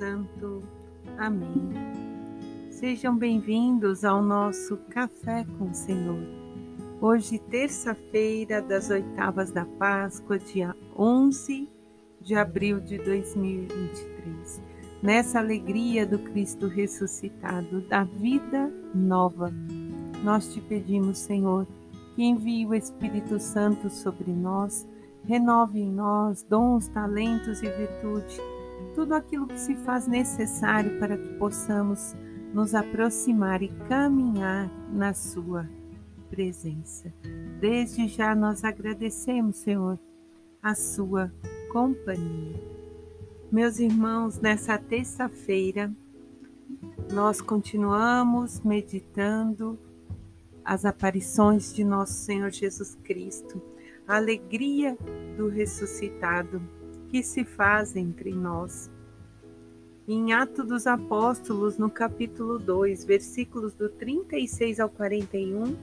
Santo. Amém. Sejam bem-vindos ao nosso Café com o Senhor. Hoje, terça-feira das oitavas da Páscoa, dia 11 de abril de 2023. Nessa alegria do Cristo ressuscitado, da vida nova, nós te pedimos, Senhor, que envie o Espírito Santo sobre nós, renove em nós dons, talentos e virtude tudo aquilo que se faz necessário para que possamos nos aproximar e caminhar na Sua presença. Desde já nós agradecemos, Senhor, a Sua companhia. Meus irmãos, nessa terça-feira, nós continuamos meditando as aparições de nosso Senhor Jesus Cristo, a alegria do ressuscitado que se faz entre nós. Em Atos dos Apóstolos, no capítulo 2, versículos do 36 ao 41,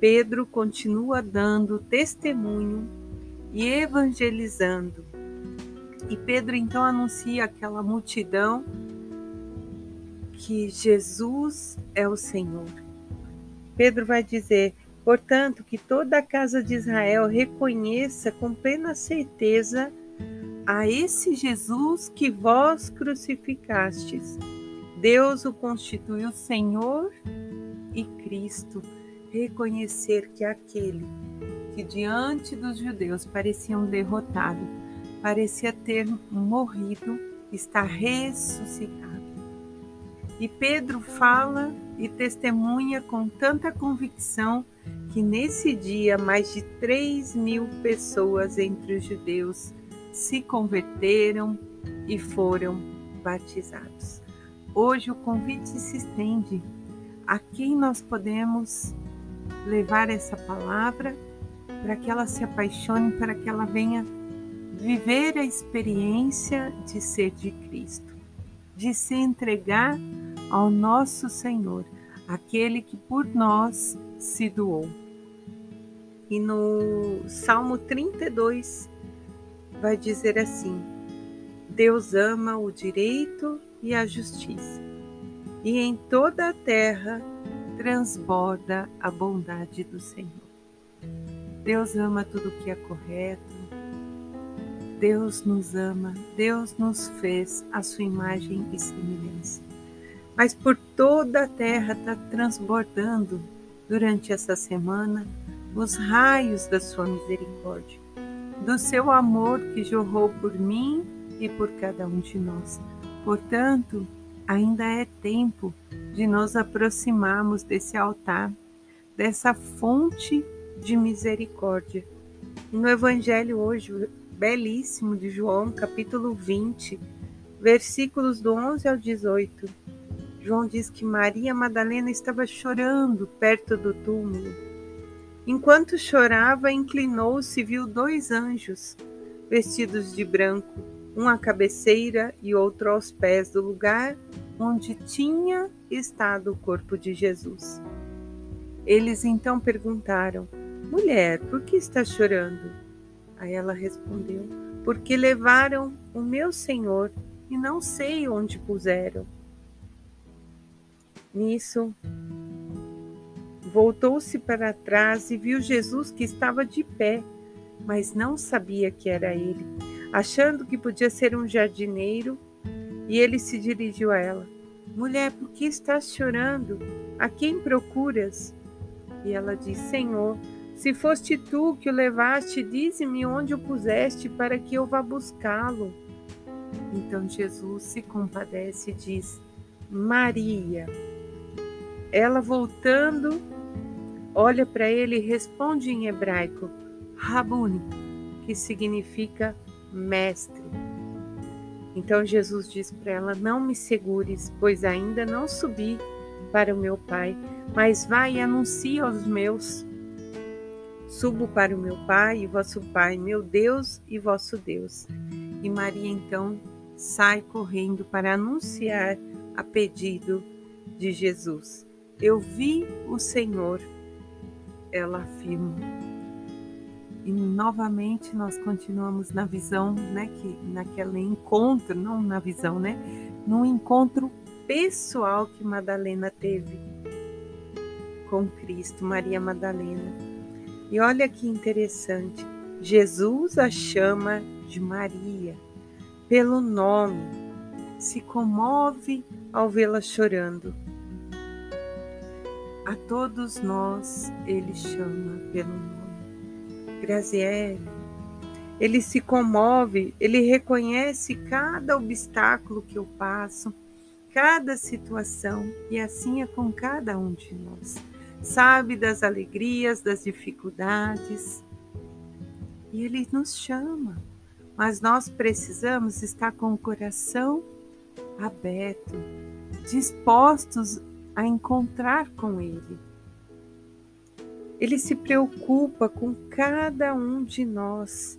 Pedro continua dando testemunho e evangelizando. E Pedro então anuncia àquela multidão que Jesus é o Senhor. Pedro vai dizer: portanto, que toda a casa de Israel reconheça com plena certeza a esse Jesus que vós crucificastes. Deus o constituiu Senhor e Cristo. Reconhecer que aquele que diante dos judeus parecia um derrotado, parecia ter morrido, está ressuscitado. E Pedro fala e testemunha com tanta convicção que nesse dia mais de 3 mil pessoas entre os judeus se converteram e foram batizados. Hoje o convite se estende a quem nós podemos levar essa palavra para que ela se apaixone, para que ela venha viver a experiência de ser de Cristo, de se entregar ao nosso Senhor, aquele que por nós se doou. E no Salmo 32, vai dizer assim: Deus ama o direito e a justiça, e em toda a terra transborda a bondade do Senhor. Deus ama tudo que é correto, Deus nos ama, Deus nos fez a sua imagem e semelhança. Mas por toda a terra está transbordando durante essa semana os raios da sua misericórdia do seu amor que jorrou por mim e por cada um de nós. Portanto, ainda é tempo de nos aproximarmos desse altar, dessa fonte de misericórdia. no Evangelho hoje, belíssimo de João, capítulo 20, versículos do 11 ao 18, João diz que Maria Madalena estava chorando perto do túmulo Enquanto chorava, inclinou-se e viu dois anjos, vestidos de branco, um à cabeceira e outro aos pés do lugar onde tinha estado o corpo de Jesus. Eles então perguntaram: Mulher, por que está chorando? Aí ela respondeu: Porque levaram o meu Senhor e não sei onde puseram. Nisso, Voltou-se para trás e viu Jesus que estava de pé, mas não sabia que era ele. Achando que podia ser um jardineiro, e ele se dirigiu a ela: Mulher, por que estás chorando? A quem procuras? E ela disse: Senhor, se foste tu que o levaste, dize-me onde o puseste para que eu vá buscá-lo. Então Jesus se compadece e diz: Maria. Ela voltando olha para ele e responde em hebraico, Rabuni, que significa mestre. Então Jesus diz para ela: Não me segures, pois ainda não subi para o meu Pai, mas vai e anuncia aos meus. Subo para o meu Pai e vosso Pai, meu Deus e vosso Deus. E Maria então sai correndo para anunciar a pedido de Jesus. Eu vi o Senhor ela afirma. E novamente nós continuamos na visão, né, que naquele encontro, não na visão, né, num encontro pessoal que Madalena teve com Cristo, Maria Madalena. E olha que interessante, Jesus a chama de Maria pelo nome, se comove ao vê-la chorando. A todos nós ele chama pelo nome. Graziele, ele se comove, ele reconhece cada obstáculo que eu passo, cada situação, e assim é com cada um de nós. Sabe das alegrias, das dificuldades, e ele nos chama mas nós precisamos estar com o coração aberto, dispostos a encontrar com Ele. Ele se preocupa com cada um de nós,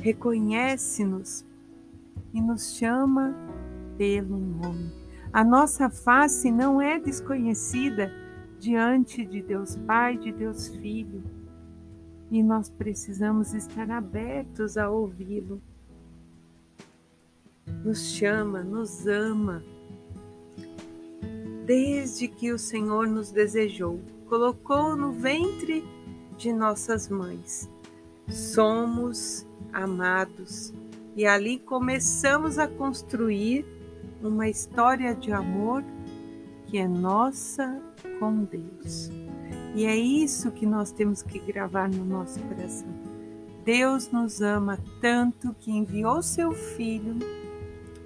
reconhece-nos e nos chama pelo nome. A nossa face não é desconhecida diante de Deus Pai, de Deus Filho e nós precisamos estar abertos a ouvi-lo. Nos chama, nos ama. Desde que o Senhor nos desejou, colocou no ventre de nossas mães. Somos amados e ali começamos a construir uma história de amor que é nossa com Deus. E é isso que nós temos que gravar no nosso coração. Deus nos ama tanto que enviou seu Filho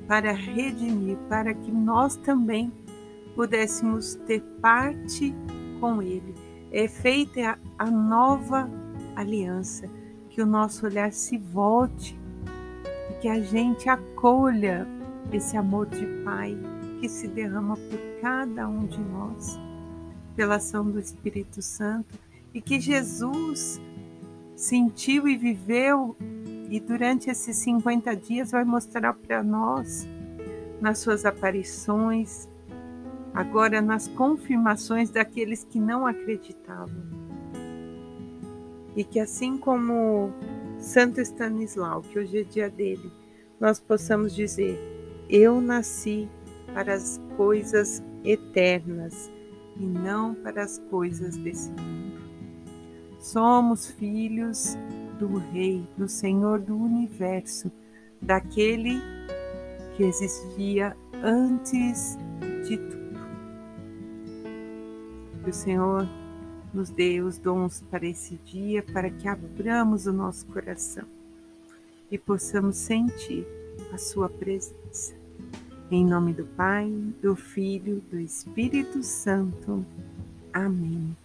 para redimir, para que nós também pudéssemos ter parte com Ele. É feita a nova aliança, que o nosso olhar se volte e que a gente acolha esse amor de Pai que se derrama por cada um de nós pela ação do Espírito Santo e que Jesus sentiu e viveu e durante esses 50 dias vai mostrar para nós nas suas aparições, agora nas confirmações daqueles que não acreditavam. E que assim como Santo Stanislau, que hoje é dia dele, nós possamos dizer: Eu nasci para as coisas eternas e não para as coisas desse mundo. Somos filhos do Rei, do Senhor do universo, daquele que existia antes de tudo. Que o Senhor nos dê os dons para esse dia, para que abramos o nosso coração e possamos sentir a Sua presença. Em nome do Pai, do Filho, do Espírito Santo. Amém.